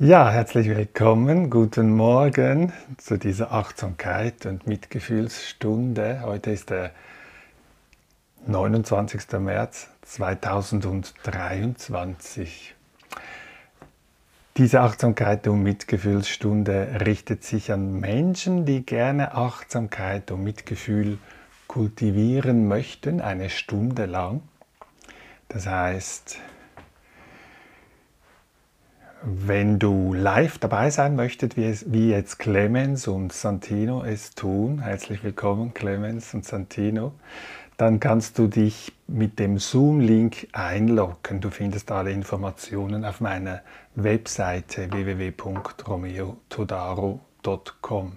Ja, herzlich willkommen, guten Morgen zu dieser Achtsamkeit und Mitgefühlsstunde. Heute ist der 29. März 2023. Diese Achtsamkeit und Mitgefühlsstunde richtet sich an Menschen, die gerne Achtsamkeit und Mitgefühl kultivieren möchten, eine Stunde lang. Das heißt, wenn du live dabei sein möchtest, wie, es, wie jetzt Clemens und Santino es tun, herzlich willkommen Clemens und Santino, dann kannst du dich mit dem Zoom-Link einloggen. Du findest alle Informationen auf meiner Webseite www.romeotodaro.com.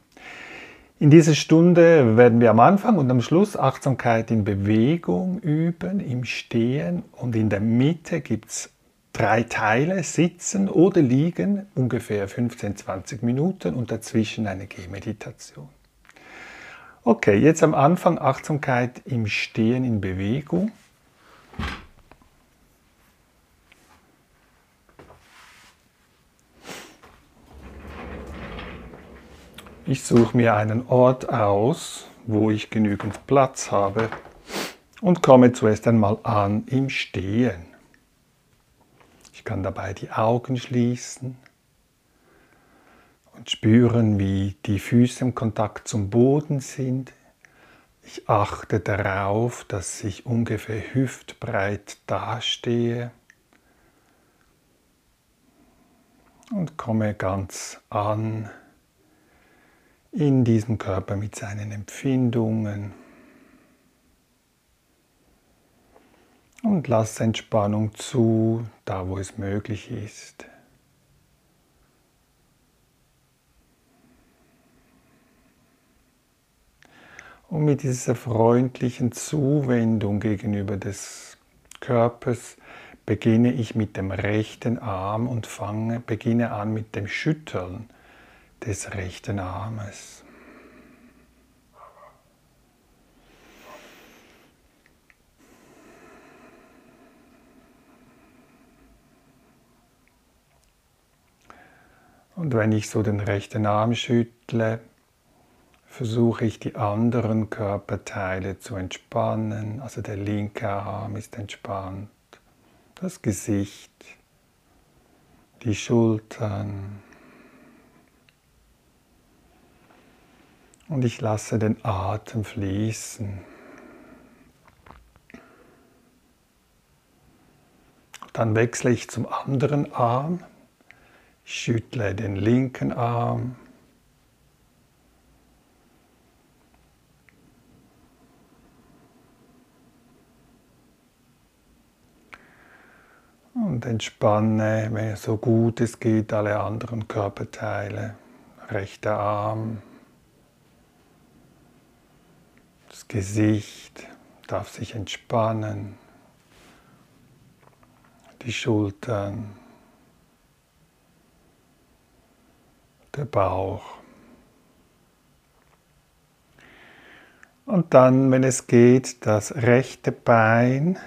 In dieser Stunde werden wir am Anfang und am Schluss Achtsamkeit in Bewegung üben, im Stehen und in der Mitte gibt es drei Teile, sitzen oder liegen, ungefähr 15-20 Minuten und dazwischen eine Gehmeditation. Okay, jetzt am Anfang Achtsamkeit im Stehen in Bewegung. Ich suche mir einen Ort aus, wo ich genügend Platz habe und komme zuerst einmal an im Stehen. Ich kann dabei die Augen schließen und spüren, wie die Füße im Kontakt zum Boden sind. Ich achte darauf, dass ich ungefähr hüftbreit dastehe und komme ganz an in diesem Körper mit seinen Empfindungen. Und lass Entspannung zu, da wo es möglich ist. Und mit dieser freundlichen Zuwendung gegenüber des Körpers beginne ich mit dem rechten Arm und fange, beginne an mit dem Schütteln des rechten Armes. Und wenn ich so den rechten Arm schüttle, versuche ich die anderen Körperteile zu entspannen. Also der linke Arm ist entspannt, das Gesicht, die Schultern. Und ich lasse den Atem fließen. Dann wechsle ich zum anderen Arm Schüttle den linken Arm. Und entspanne, wenn so gut es geht, alle anderen Körperteile. Rechter Arm, das Gesicht darf sich entspannen, die Schultern. Der Bauch. Und dann, wenn es geht, das rechte Bein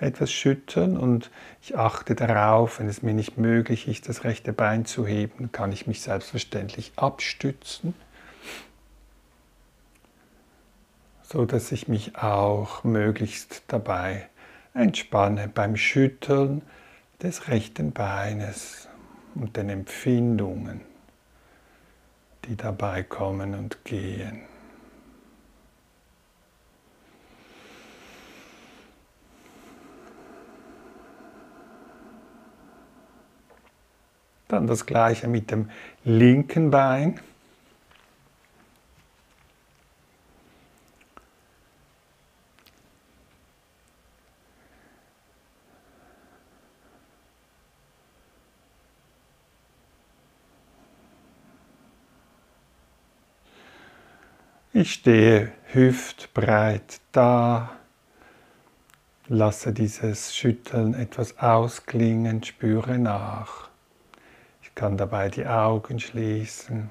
etwas schüttern und ich achte darauf, wenn es mir nicht möglich ist, das rechte Bein zu heben, kann ich mich selbstverständlich abstützen, so dass ich mich auch möglichst dabei entspanne beim Schütteln des rechten Beines und den Empfindungen die dabei kommen und gehen. Dann das gleiche mit dem linken Bein. Ich stehe hüftbreit da, lasse dieses Schütteln etwas ausklingen, spüre nach. Ich kann dabei die Augen schließen.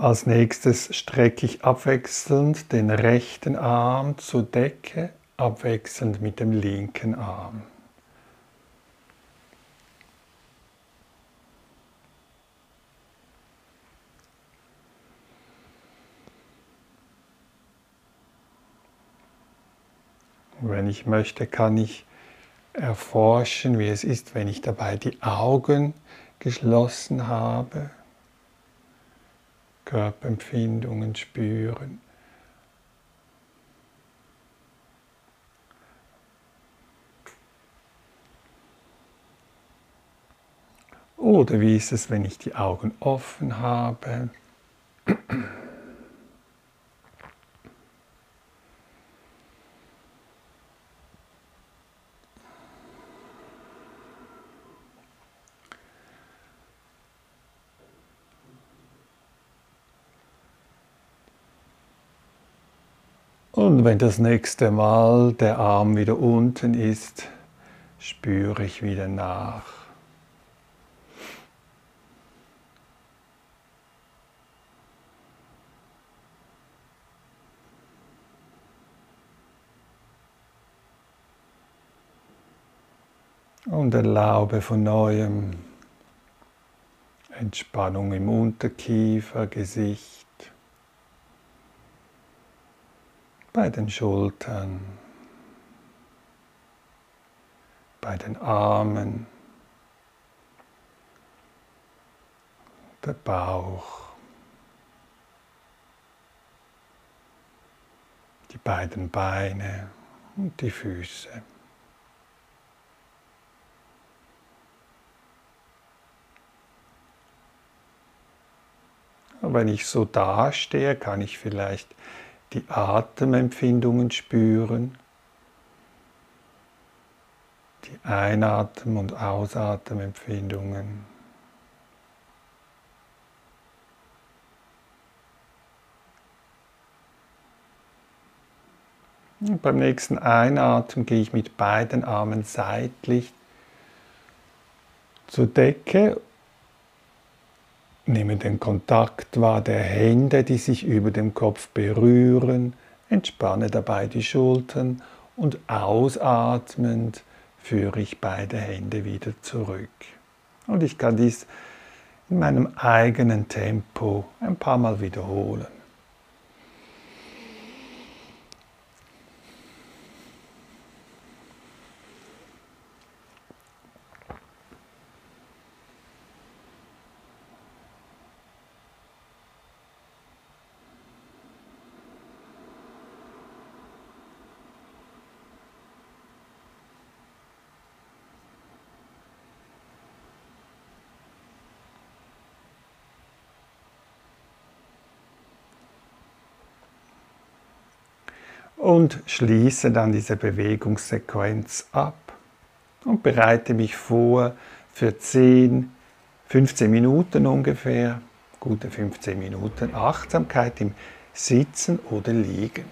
Als nächstes strecke ich abwechselnd den rechten Arm zur Decke, abwechselnd mit dem linken Arm. Wenn ich möchte, kann ich erforschen, wie es ist, wenn ich dabei die Augen geschlossen habe. Körperempfindungen spüren. Oder wie ist es, wenn ich die Augen offen habe? Und wenn das nächste Mal der Arm wieder unten ist, spüre ich wieder nach. Und erlaube von neuem Entspannung im Unterkiefer, Gesicht. Bei den Schultern, bei den Armen, der Bauch, die beiden Beine und die Füße. Wenn ich so dastehe, kann ich vielleicht die Atemempfindungen spüren, die Einatmen- und Ausatemempfindungen. Und beim nächsten Einatmen gehe ich mit beiden Armen seitlich zur Decke Nehme den Kontakt wahr der Hände, die sich über dem Kopf berühren. Entspanne dabei die Schultern und ausatmend führe ich beide Hände wieder zurück. Und ich kann dies in meinem eigenen Tempo ein paar Mal wiederholen. Und schließe dann diese Bewegungssequenz ab und bereite mich vor für 10, 15 Minuten ungefähr, gute 15 Minuten Achtsamkeit im Sitzen oder Liegen.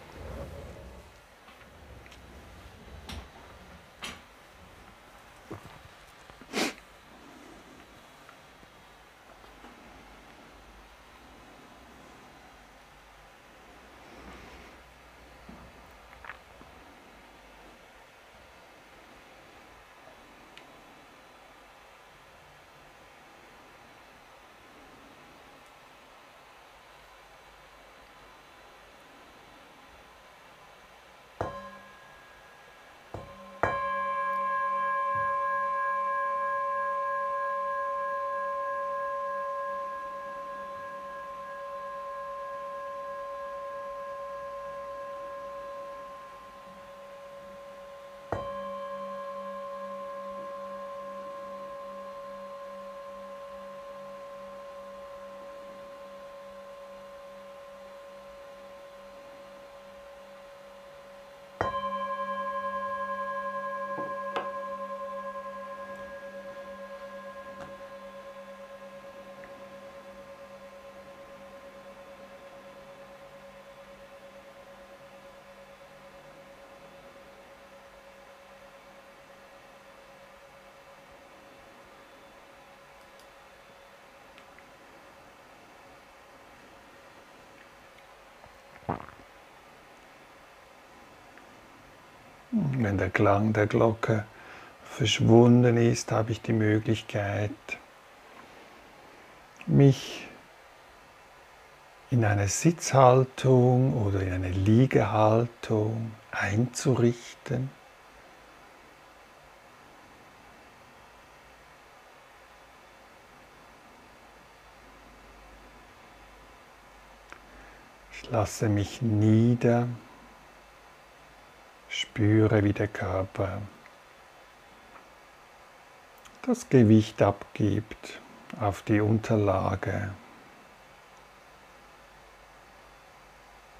Wenn der Klang der Glocke verschwunden ist, habe ich die Möglichkeit, mich in eine Sitzhaltung oder in eine Liegehaltung einzurichten. Ich lasse mich nieder, spüre, wie der Körper das Gewicht abgibt auf die Unterlage,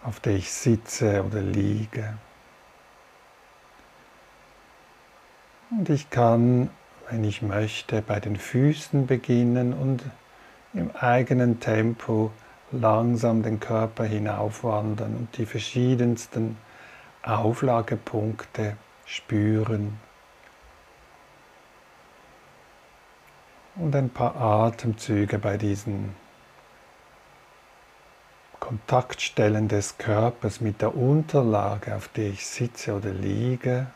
auf der ich sitze oder liege. Und ich kann, wenn ich möchte, bei den Füßen beginnen und im eigenen Tempo langsam den Körper hinaufwandern und die verschiedensten Auflagepunkte spüren. Und ein paar Atemzüge bei diesen Kontaktstellen des Körpers mit der Unterlage, auf der ich sitze oder liege.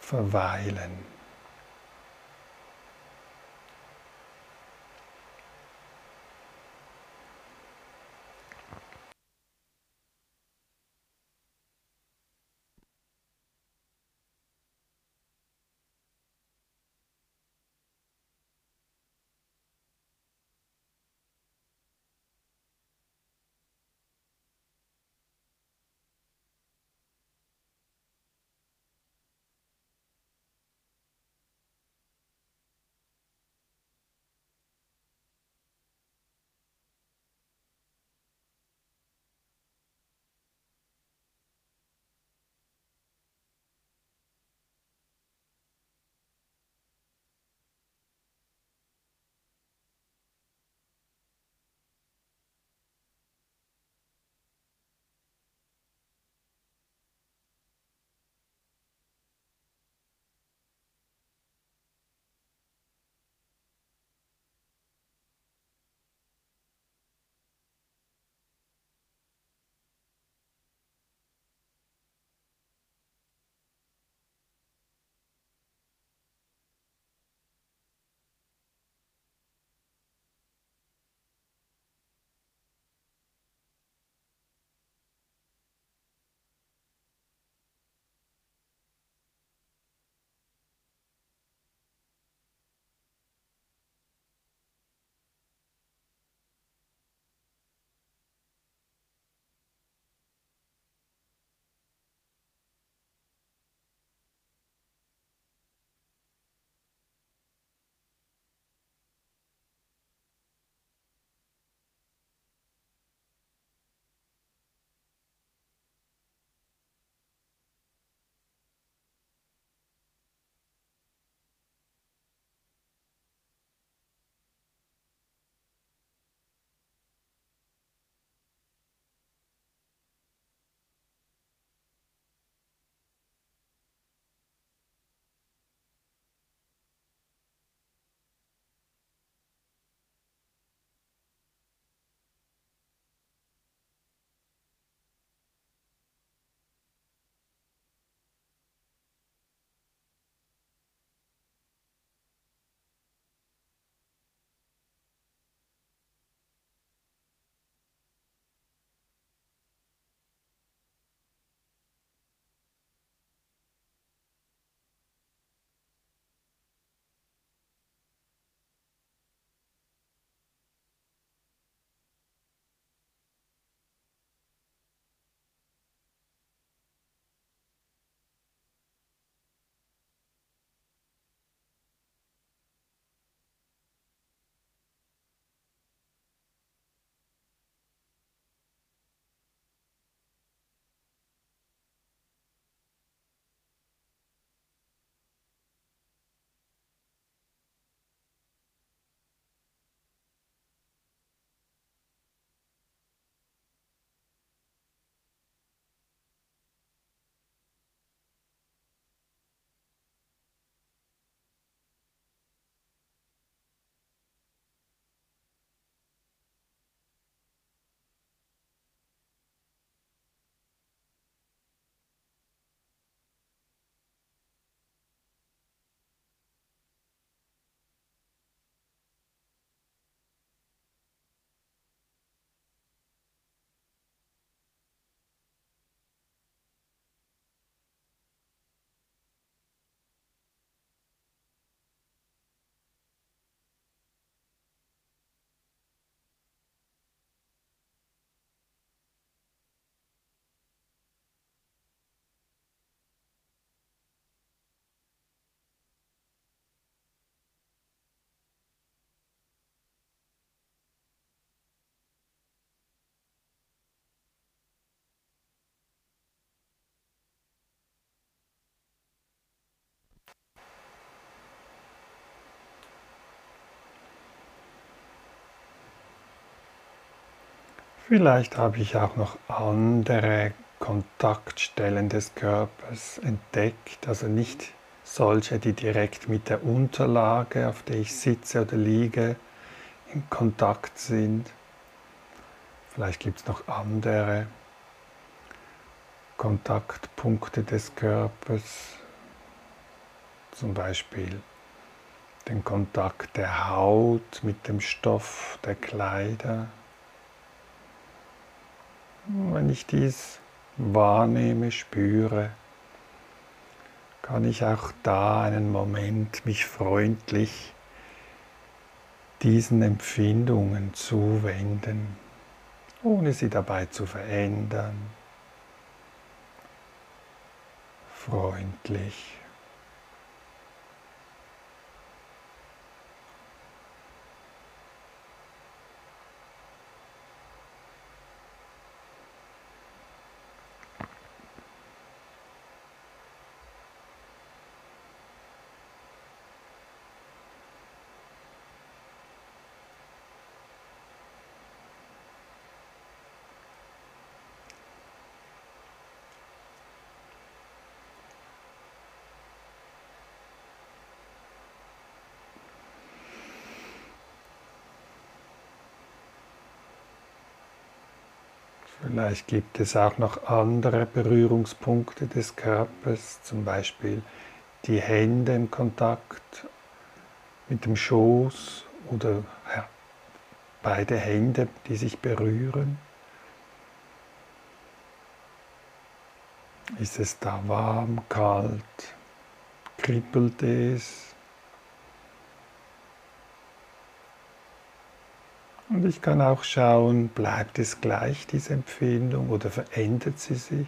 Verweilen. Vielleicht habe ich auch noch andere Kontaktstellen des Körpers entdeckt, also nicht solche, die direkt mit der Unterlage, auf der ich sitze oder liege, in Kontakt sind. Vielleicht gibt es noch andere Kontaktpunkte des Körpers, zum Beispiel den Kontakt der Haut mit dem Stoff der Kleider. Wenn ich dies wahrnehme, spüre, kann ich auch da einen Moment mich freundlich diesen Empfindungen zuwenden, ohne sie dabei zu verändern. Freundlich. Vielleicht gibt es auch noch andere Berührungspunkte des Körpers, zum Beispiel die Hände im Kontakt mit dem Schoß oder beide Hände, die sich berühren. Ist es da warm, kalt, kribbelt es? Und ich kann auch schauen, bleibt es gleich, diese Empfindung, oder verändert sie sich?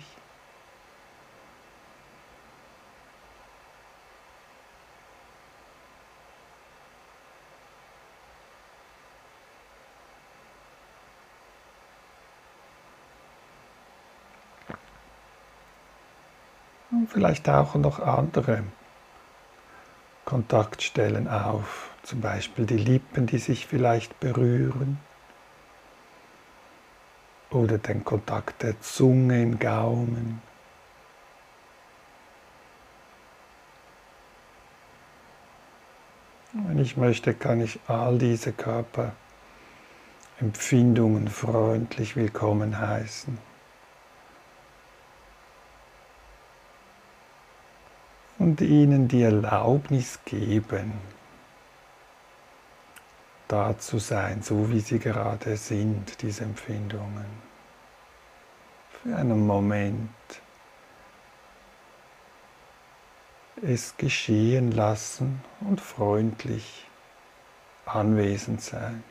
Und vielleicht tauchen noch andere Kontaktstellen auf zum Beispiel die Lippen, die sich vielleicht berühren oder den Kontakt der Zunge im Gaumen. Wenn ich möchte, kann ich all diese Körperempfindungen freundlich willkommen heißen. Und ihnen die Erlaubnis geben, da zu sein, so wie sie gerade sind, diese Empfindungen. Für einen Moment es geschehen lassen und freundlich anwesend sein.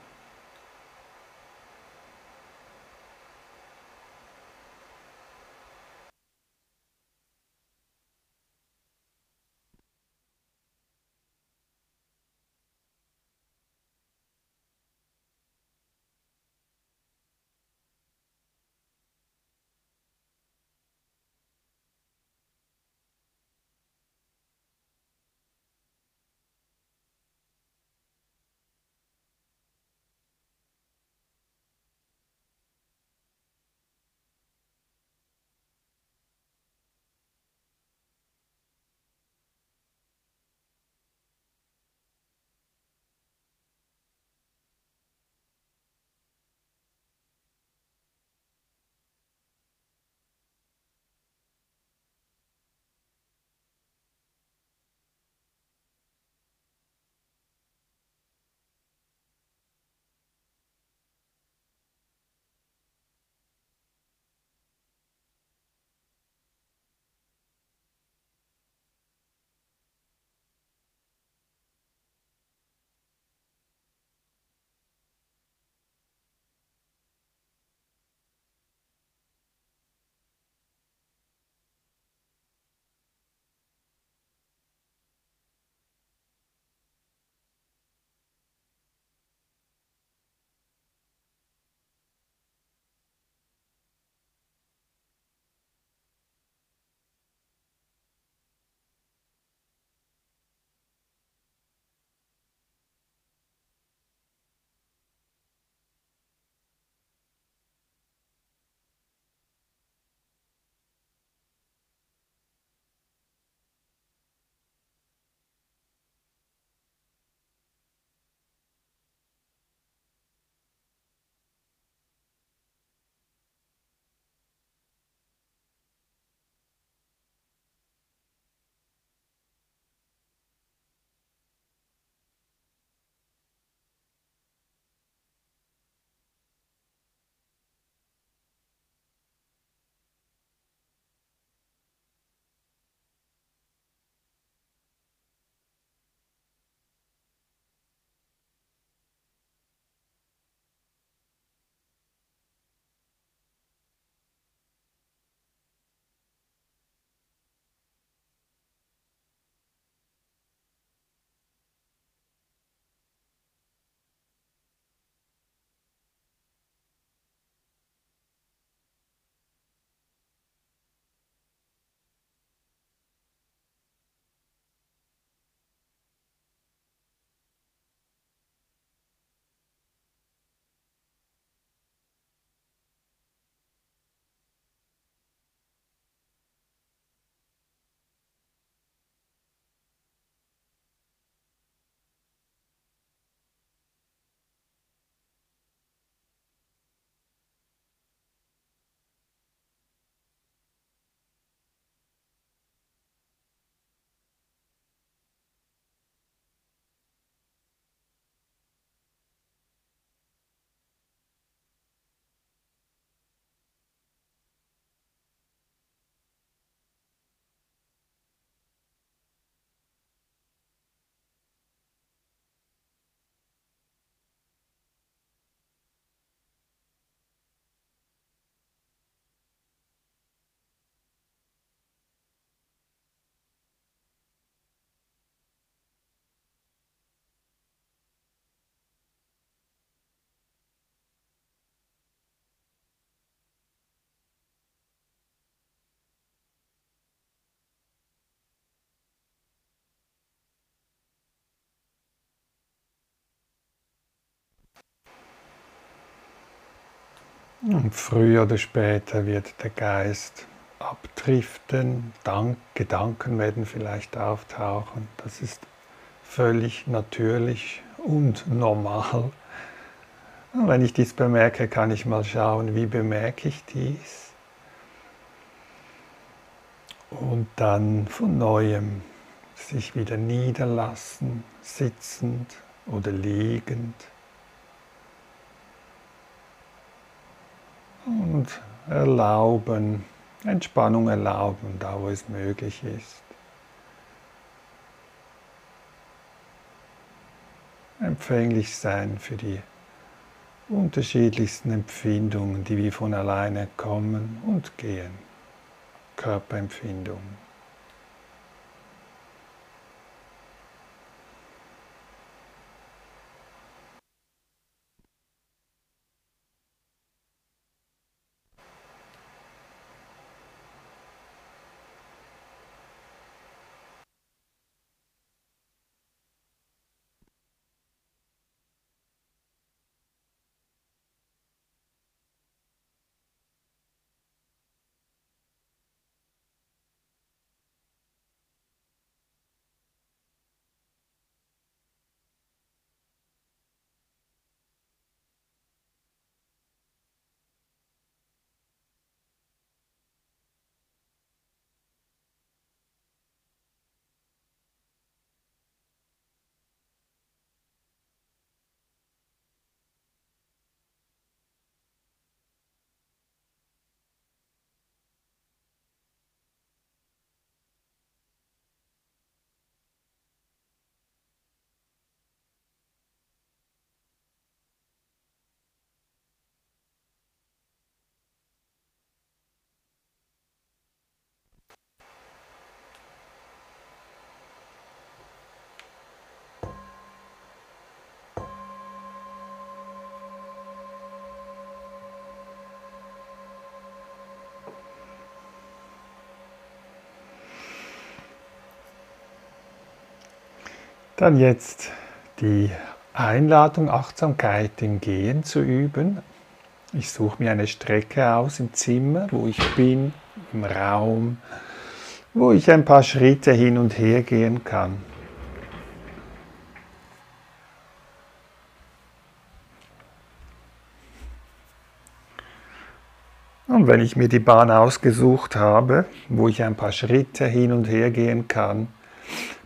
Und früher oder später wird der Geist abdriften, Dank, Gedanken werden vielleicht auftauchen. Das ist völlig natürlich und normal. Und wenn ich dies bemerke, kann ich mal schauen, wie bemerke ich dies. Und dann von neuem sich wieder niederlassen, sitzend oder liegend. Und erlauben, Entspannung erlauben, da wo es möglich ist. Empfänglich sein für die unterschiedlichsten Empfindungen, die wie von alleine kommen und gehen. Körperempfindungen. Dann jetzt die Einladung, Achtsamkeit im Gehen zu üben. Ich suche mir eine Strecke aus im Zimmer, wo ich bin, im Raum, wo ich ein paar Schritte hin und her gehen kann. Und wenn ich mir die Bahn ausgesucht habe, wo ich ein paar Schritte hin und her gehen kann,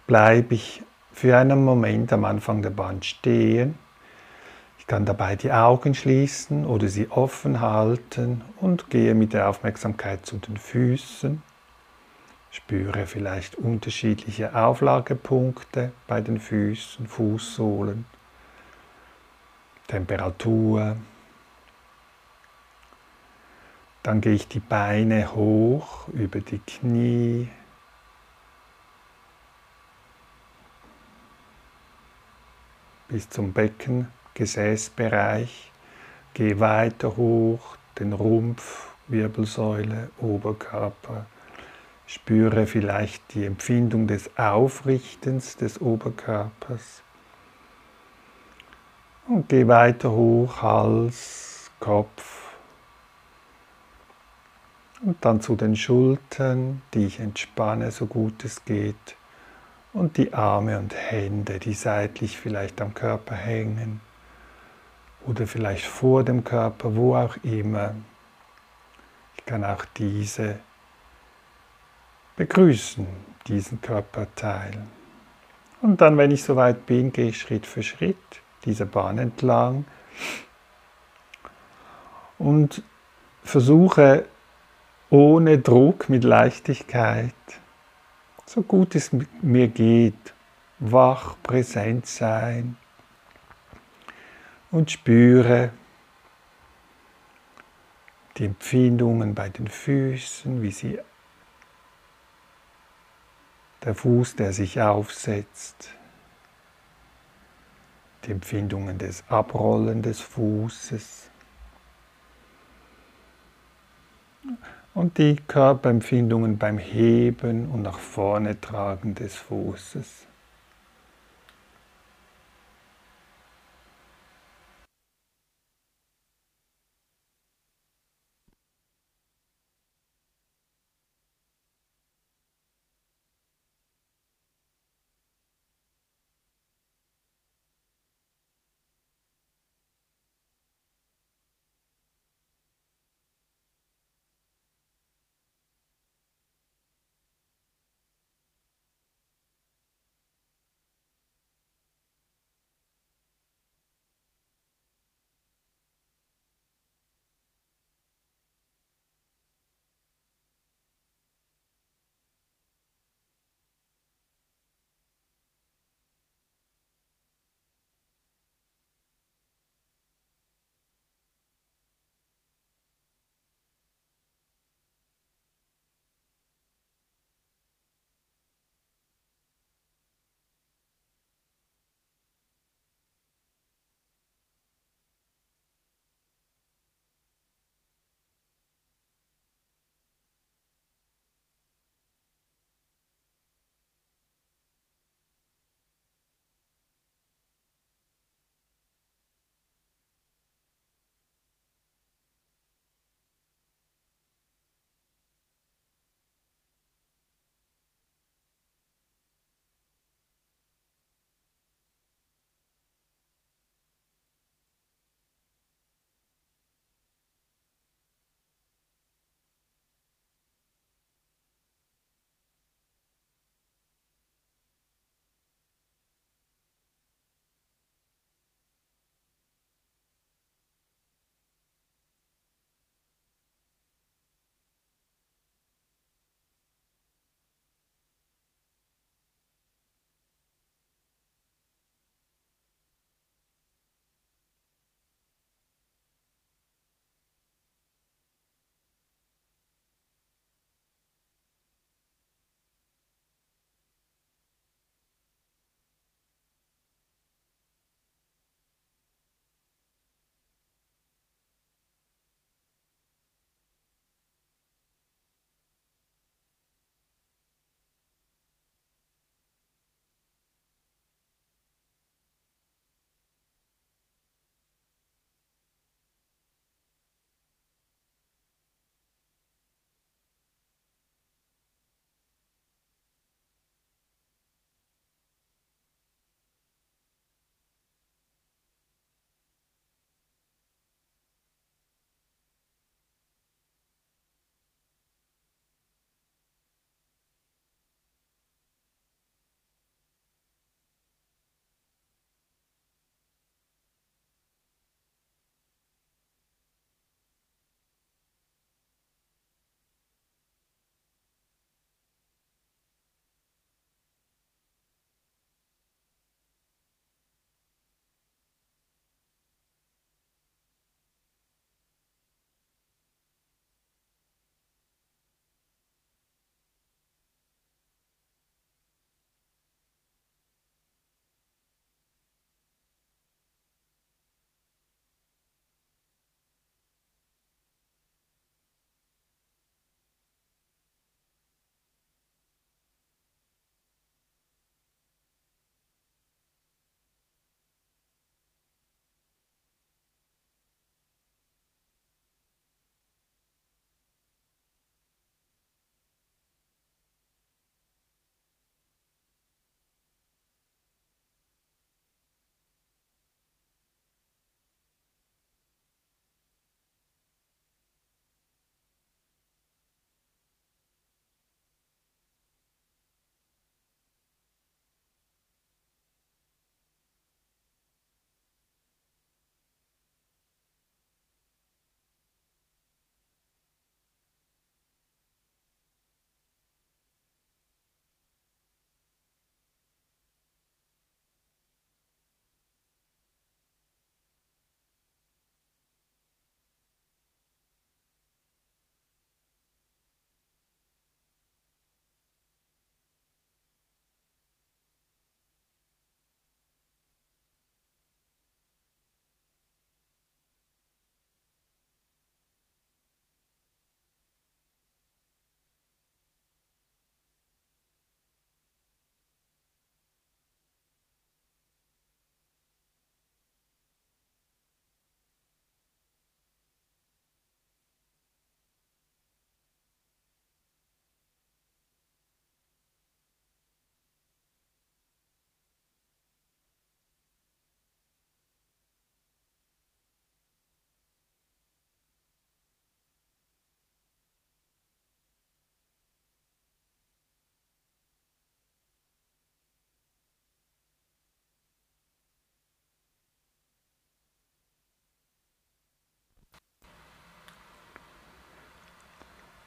bleibe ich für einen Moment am Anfang der Bahn stehen. Ich kann dabei die Augen schließen oder sie offen halten und gehe mit der Aufmerksamkeit zu den Füßen. Spüre vielleicht unterschiedliche Auflagepunkte bei den Füßen, Fußsohlen, Temperatur. Dann gehe ich die Beine hoch über die Knie, bis zum Becken, Gesäßbereich. Geh weiter hoch, den Rumpf, Wirbelsäule, Oberkörper. Spüre vielleicht die Empfindung des Aufrichtens des Oberkörpers. Und geh weiter hoch, Hals, Kopf. Und dann zu den Schultern, die ich entspanne, so gut es geht und die Arme und Hände, die seitlich vielleicht am Körper hängen oder vielleicht vor dem Körper, wo auch immer. Ich kann auch diese begrüßen, diesen Körperteil. Und dann, wenn ich soweit bin, gehe ich Schritt für Schritt diese Bahn entlang und versuche ohne Druck, mit Leichtigkeit, so gut es mir geht, wach, präsent sein und spüre die Empfindungen bei den Füßen, wie sie der Fuß, der sich aufsetzt, die Empfindungen des Abrollen des Fußes und die Körperempfindungen beim Heben und nach vorne tragen des Fußes.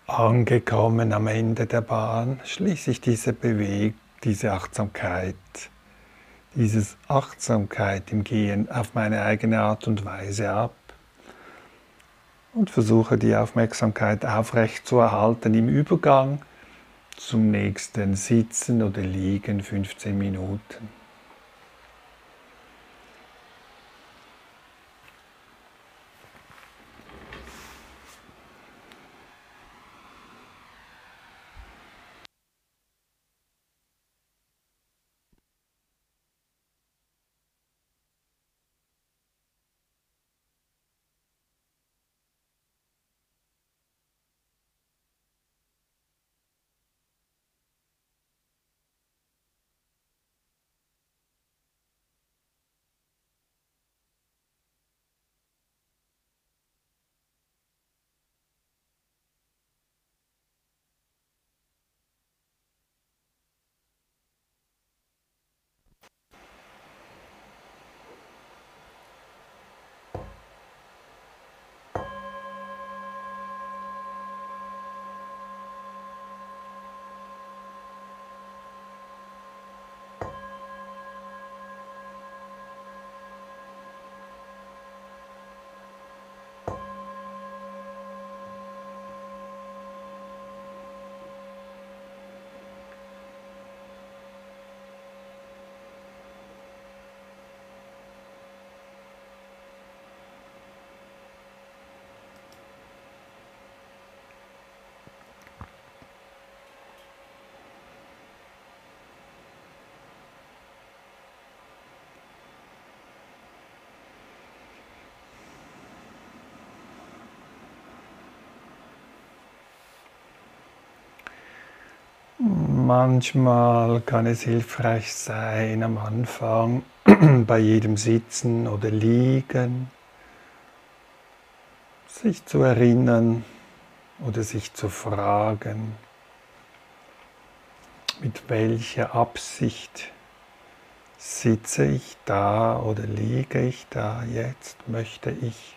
Angekommen am Ende der Bahn schließe ich diese Bewegung, diese Achtsamkeit, diese Achtsamkeit im Gehen auf meine eigene Art und Weise ab und versuche die Aufmerksamkeit aufrecht zu erhalten im Übergang zum nächsten Sitzen oder Liegen 15 Minuten. Manchmal kann es hilfreich sein, am Anfang bei jedem Sitzen oder Liegen sich zu erinnern oder sich zu fragen, mit welcher Absicht sitze ich da oder liege ich da jetzt, möchte ich,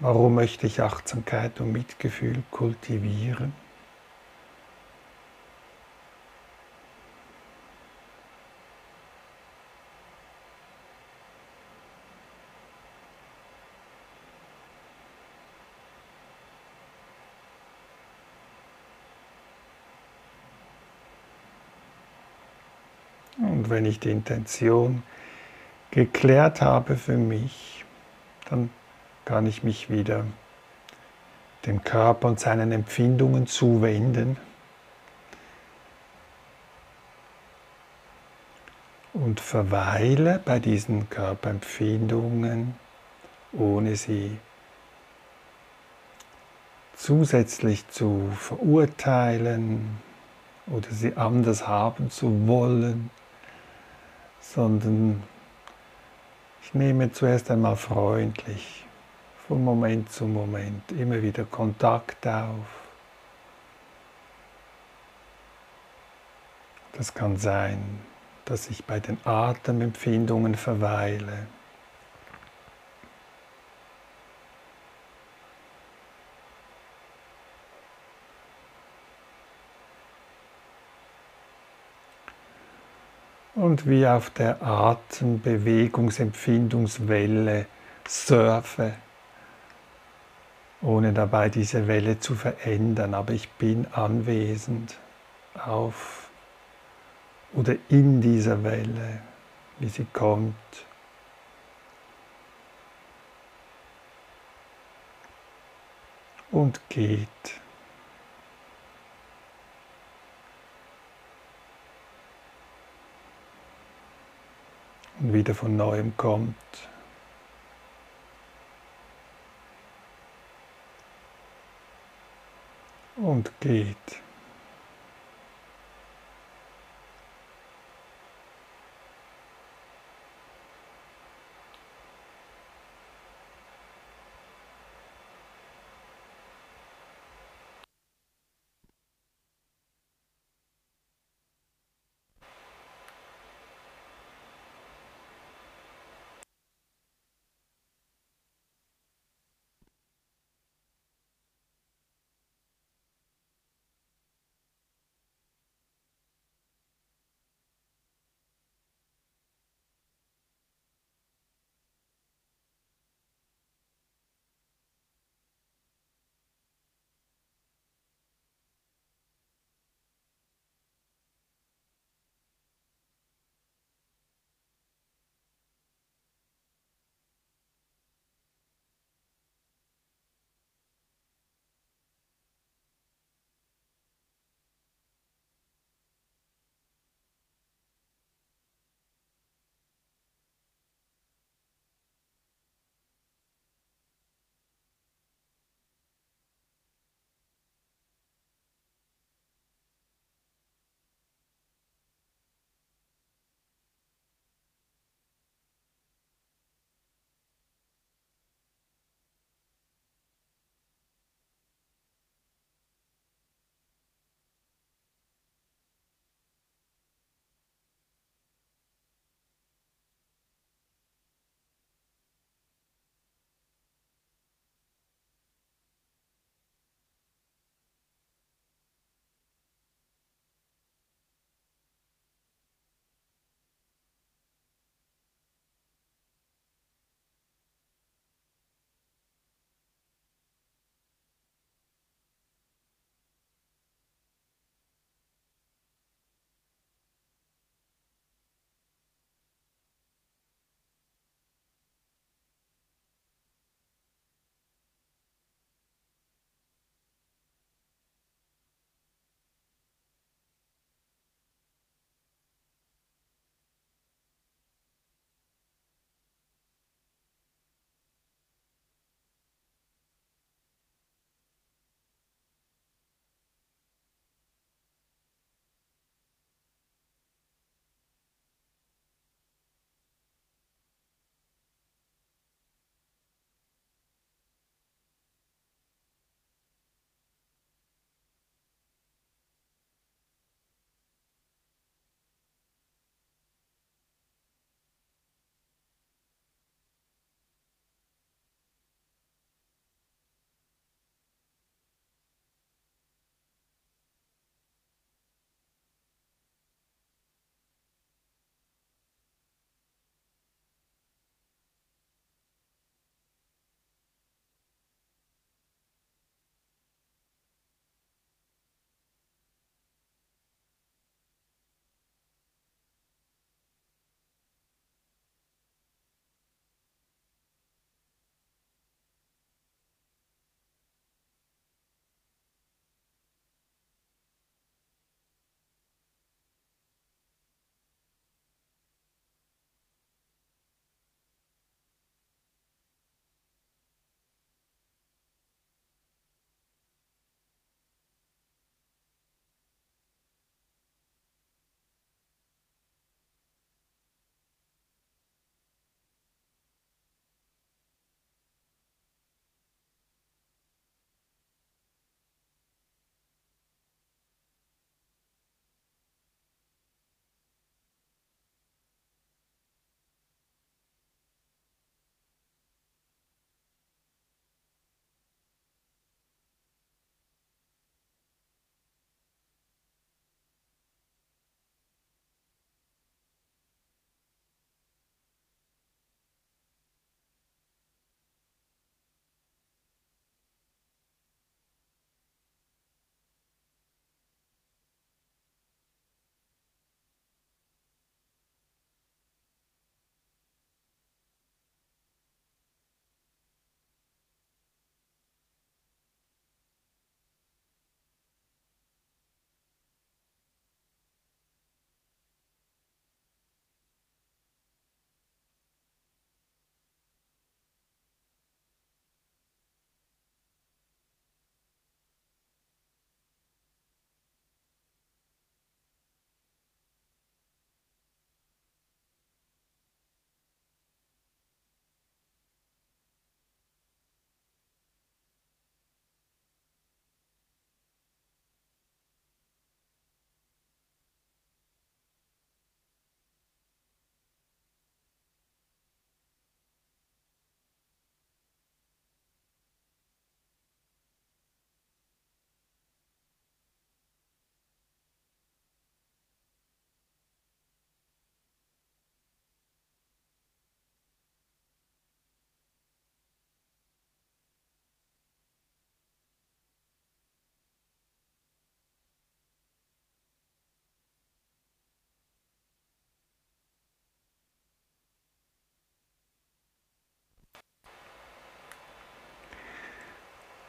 warum möchte ich Achtsamkeit und Mitgefühl kultivieren? Und wenn ich die Intention geklärt habe für mich, dann kann ich mich wieder dem Körper und seinen Empfindungen zuwenden. Und verweile bei diesen Körperempfindungen, ohne sie zusätzlich zu verurteilen oder sie anders haben zu wollen sondern ich nehme zuerst einmal freundlich von Moment zu Moment immer wieder Kontakt auf. Das kann sein, dass ich bei den Atemempfindungen verweile. Und wie auf der Atembewegungsempfindungswelle surfe, ohne dabei diese Welle zu verändern, aber ich bin anwesend auf oder in dieser Welle, wie sie kommt. Und geht. Und wieder von neuem kommt. Und geht.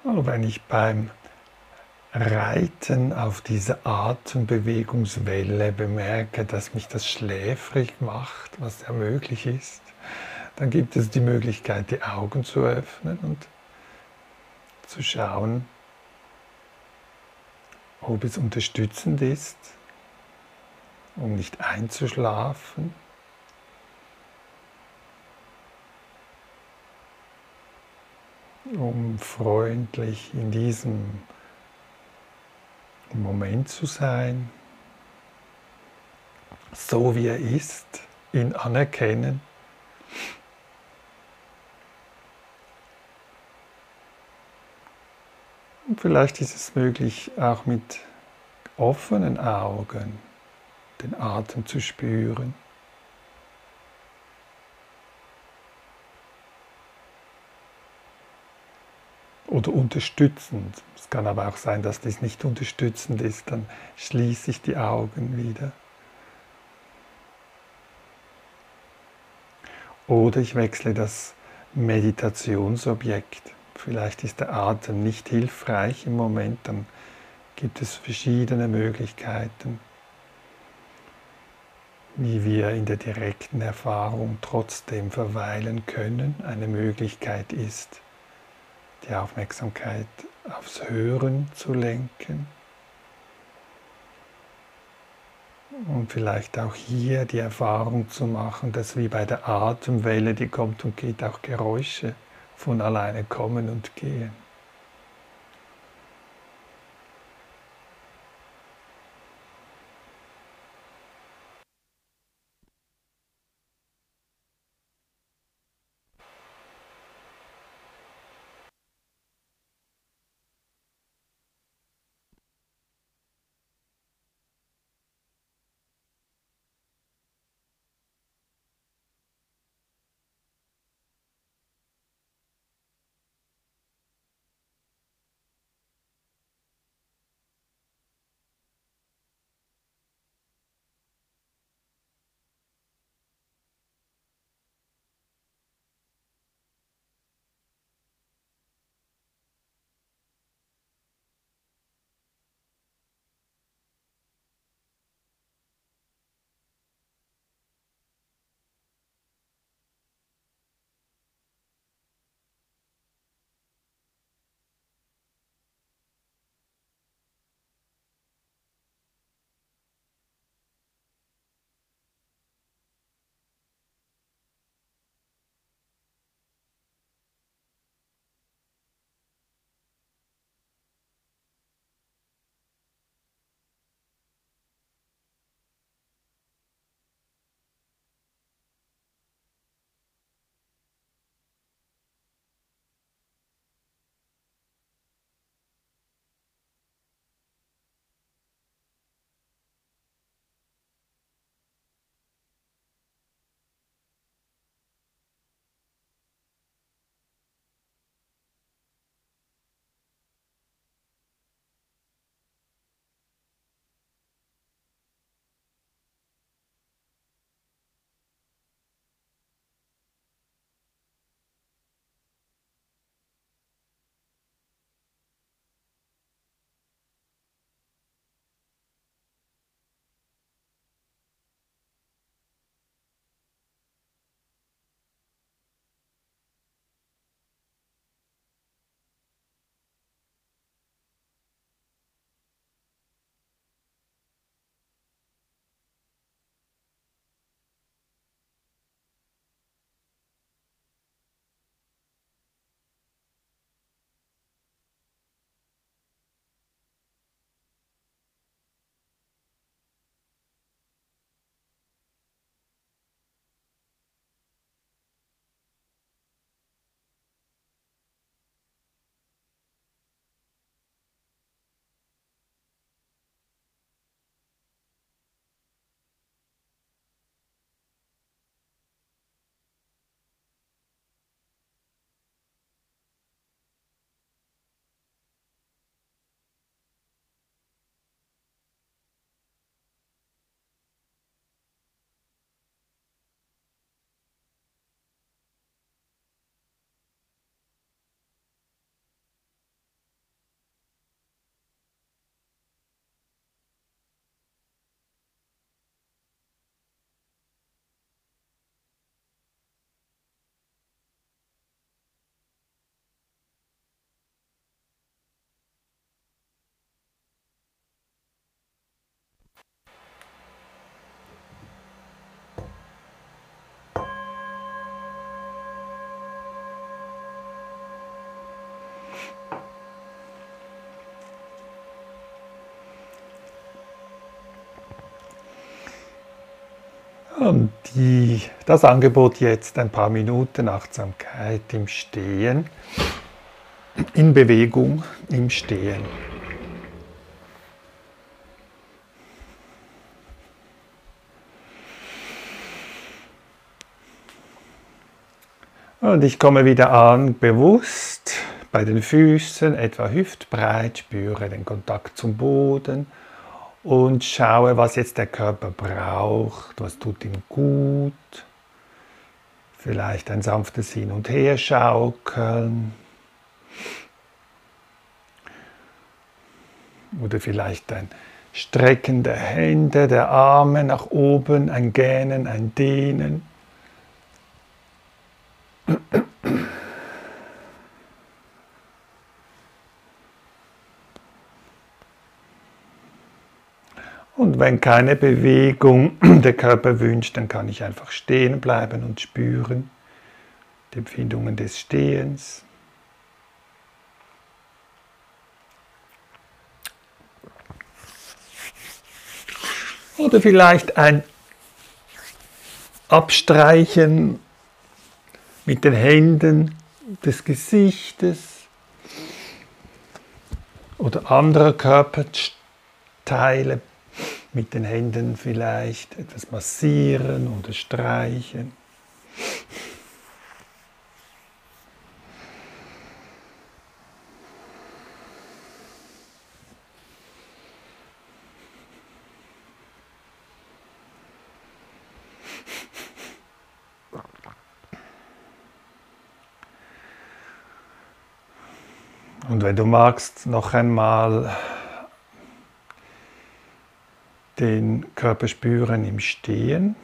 Wenn ich beim Reiten auf diese Atembewegungswelle bemerke, dass mich das schläfrig macht, was ja möglich ist, dann gibt es die Möglichkeit, die Augen zu öffnen und zu schauen, ob es unterstützend ist, um nicht einzuschlafen. Um freundlich in diesem Moment zu sein, so wie er ist, ihn anerkennen. Und vielleicht ist es möglich, auch mit offenen Augen den Atem zu spüren. Oder unterstützend. Es kann aber auch sein, dass dies nicht unterstützend ist, dann schließe ich die Augen wieder. Oder ich wechsle das Meditationsobjekt. Vielleicht ist der Atem nicht hilfreich im Moment, dann gibt es verschiedene Möglichkeiten, wie wir in der direkten Erfahrung trotzdem verweilen können. Eine Möglichkeit ist, die Aufmerksamkeit aufs Hören zu lenken. Und vielleicht auch hier die Erfahrung zu machen, dass wie bei der Atemwelle, die kommt und geht, auch Geräusche von alleine kommen und gehen. Die, das Angebot jetzt ein paar Minuten Achtsamkeit im Stehen, in Bewegung im Stehen. Und ich komme wieder an, bewusst bei den Füßen, etwa hüftbreit, spüre den Kontakt zum Boden und schaue, was jetzt der Körper braucht, was tut ihm gut. Vielleicht ein sanftes Hin- und Herschaukeln. Oder vielleicht ein Strecken der Hände, der Arme nach oben, ein Gähnen, ein Dehnen. Und wenn keine Bewegung der Körper wünscht, dann kann ich einfach stehen bleiben und spüren die Empfindungen des Stehens. Oder vielleicht ein Abstreichen mit den Händen des Gesichtes oder anderer Körperteile mit den Händen vielleicht etwas massieren oder streichen. Und wenn du magst, noch einmal den Körper spüren im Stehen.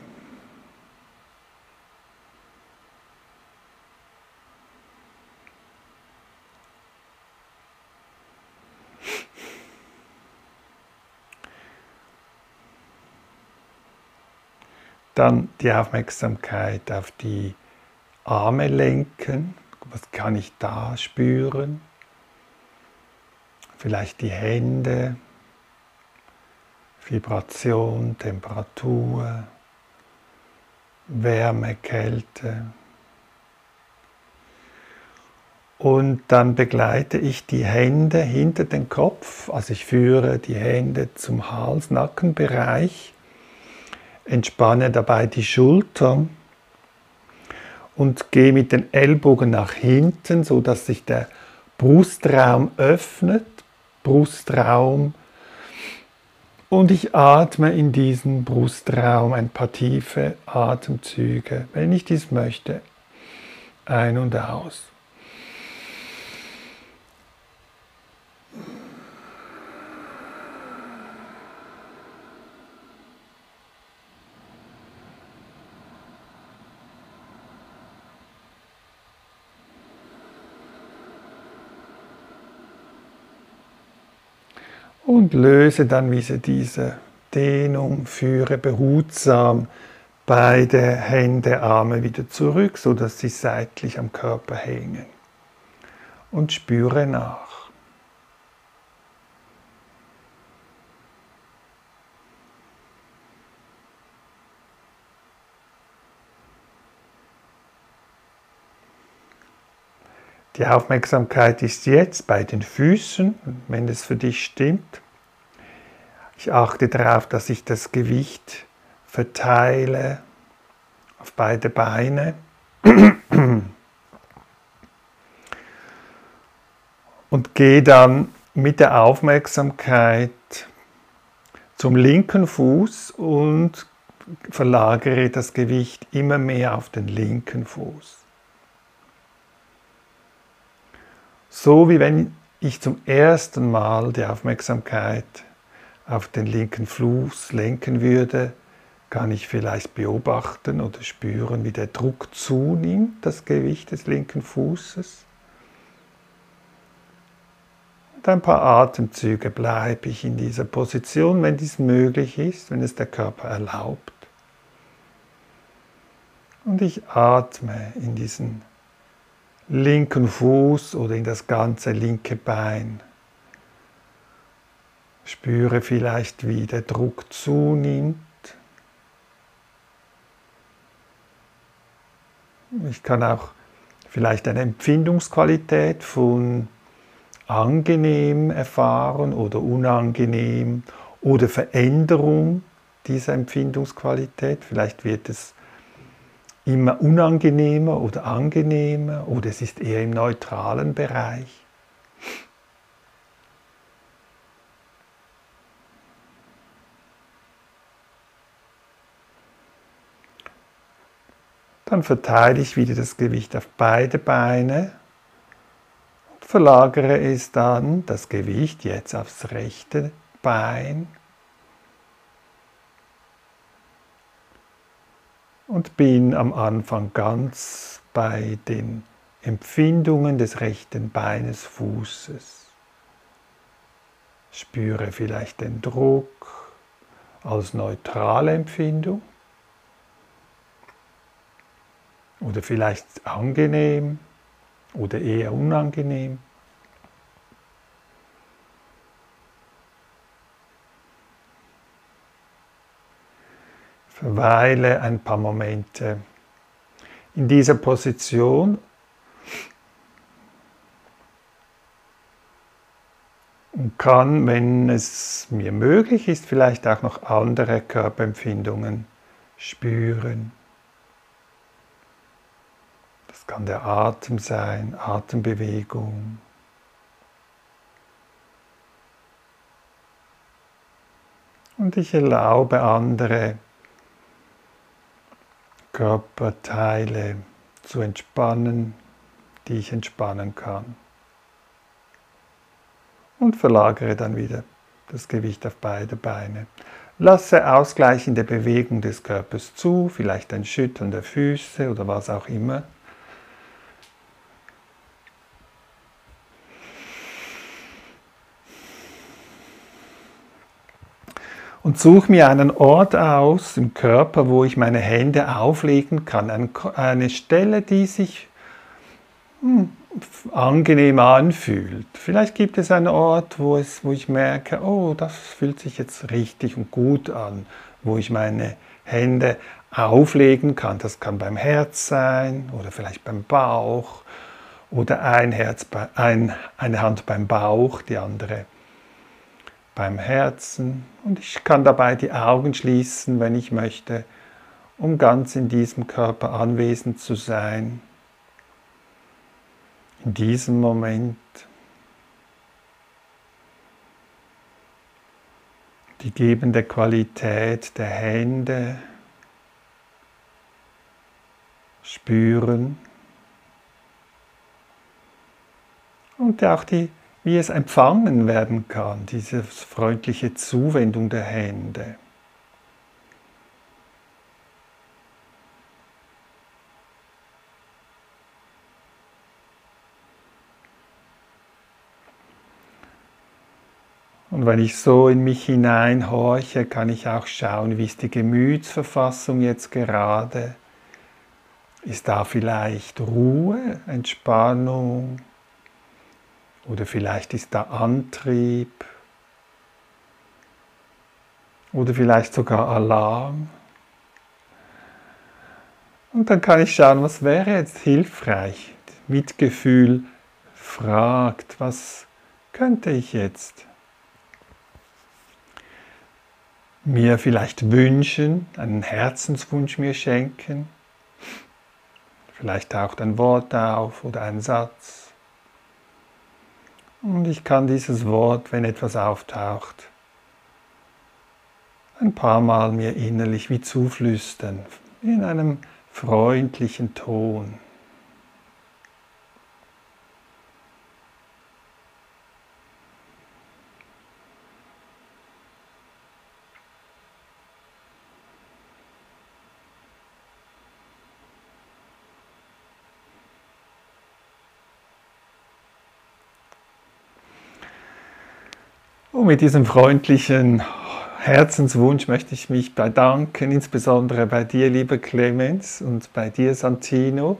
Dann die Aufmerksamkeit auf die Arme lenken. Was kann ich da spüren? Vielleicht die Hände, Vibration, Temperatur, Wärme, Kälte. Und dann begleite ich die Hände hinter den Kopf, also ich führe die Hände zum Hals-Nackenbereich, entspanne dabei die Schultern und gehe mit den Ellbogen nach hinten, sodass sich der Brustraum öffnet. Brustraum und ich atme in diesen Brustraum ein paar tiefe Atemzüge, wenn ich dies möchte, ein und aus. Und löse dann wieder diese Dehnung, führe behutsam beide Hände, Arme wieder zurück, sodass sie seitlich am Körper hängen. Und spüre nach. Die Aufmerksamkeit ist jetzt bei den Füßen, wenn es für dich stimmt. Ich achte darauf, dass ich das Gewicht verteile auf beide Beine. Und gehe dann mit der Aufmerksamkeit zum linken Fuß und verlagere das Gewicht immer mehr auf den linken Fuß. So wie wenn ich zum ersten Mal die Aufmerksamkeit auf den linken Fuß lenken würde, kann ich vielleicht beobachten oder spüren, wie der Druck zunimmt, das Gewicht des linken Fußes. Und ein paar Atemzüge bleibe ich in dieser Position, wenn dies möglich ist, wenn es der Körper erlaubt. Und ich atme in diesen linken Fuß oder in das ganze linke Bein. Spüre vielleicht, wie der Druck zunimmt. Ich kann auch vielleicht eine Empfindungsqualität von angenehm erfahren oder unangenehm oder Veränderung dieser Empfindungsqualität. Vielleicht wird es immer unangenehmer oder angenehmer oder es ist eher im neutralen Bereich. Dann verteile ich wieder das Gewicht auf beide Beine und verlagere es dann, das Gewicht jetzt aufs rechte Bein und bin am Anfang ganz bei den Empfindungen des rechten Beines, Fußes. Spüre vielleicht den Druck als neutrale Empfindung oder vielleicht angenehm oder eher unangenehm. Verweile ein paar Momente in dieser Position und kann, wenn es mir möglich ist, vielleicht auch noch andere Körperempfindungen spüren kann der Atem sein, Atembewegung. Und ich erlaube andere Körperteile zu entspannen, die ich entspannen kann. Und verlagere dann wieder das Gewicht auf beide Beine. Lasse ausgleichende Bewegung des Körpers zu, vielleicht ein Schütteln der Füße oder was auch immer. Und suche mir einen Ort aus im Körper, wo ich meine Hände auflegen kann. Eine Stelle, die sich hm, angenehm anfühlt. Vielleicht gibt es einen Ort, wo, es, wo ich merke, oh, das fühlt sich jetzt richtig und gut an, wo ich meine Hände auflegen kann. Das kann beim Herz sein oder vielleicht beim Bauch oder ein Herz, ein, eine Hand beim Bauch, die andere beim Herzen und ich kann dabei die Augen schließen, wenn ich möchte, um ganz in diesem Körper anwesend zu sein. In diesem Moment. Die gebende Qualität der Hände spüren und auch die wie es empfangen werden kann, diese freundliche Zuwendung der Hände. Und wenn ich so in mich hineinhorche, kann ich auch schauen, wie ist die Gemütsverfassung jetzt gerade. Ist da vielleicht Ruhe, Entspannung, oder vielleicht ist da Antrieb. Oder vielleicht sogar Alarm. Und dann kann ich schauen, was wäre jetzt hilfreich. Mitgefühl fragt, was könnte ich jetzt mir vielleicht wünschen, einen Herzenswunsch mir schenken. Vielleicht taucht ein Wort auf oder ein Satz. Und ich kann dieses Wort, wenn etwas auftaucht, ein paar Mal mir innerlich wie zuflüstern, in einem freundlichen Ton. Mit diesem freundlichen Herzenswunsch möchte ich mich bedanken, insbesondere bei dir, lieber Clemens, und bei dir, Santino.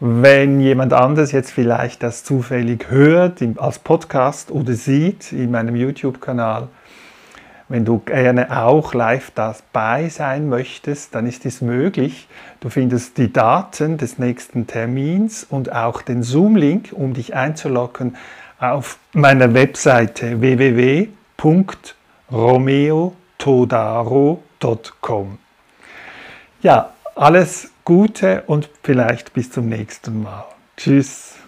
Wenn jemand anders jetzt vielleicht das zufällig hört als Podcast oder sieht in meinem YouTube-Kanal, Wenn du gerne auch live dabei sein möchtest, dann ist es möglich. Du findest die Daten des nächsten Termins und auch den Zoom-Link, um dich einzuloggen, auf meiner Webseite www.romeotodaro.com. Ja, alles Gute und vielleicht bis zum nächsten Mal. Tschüss.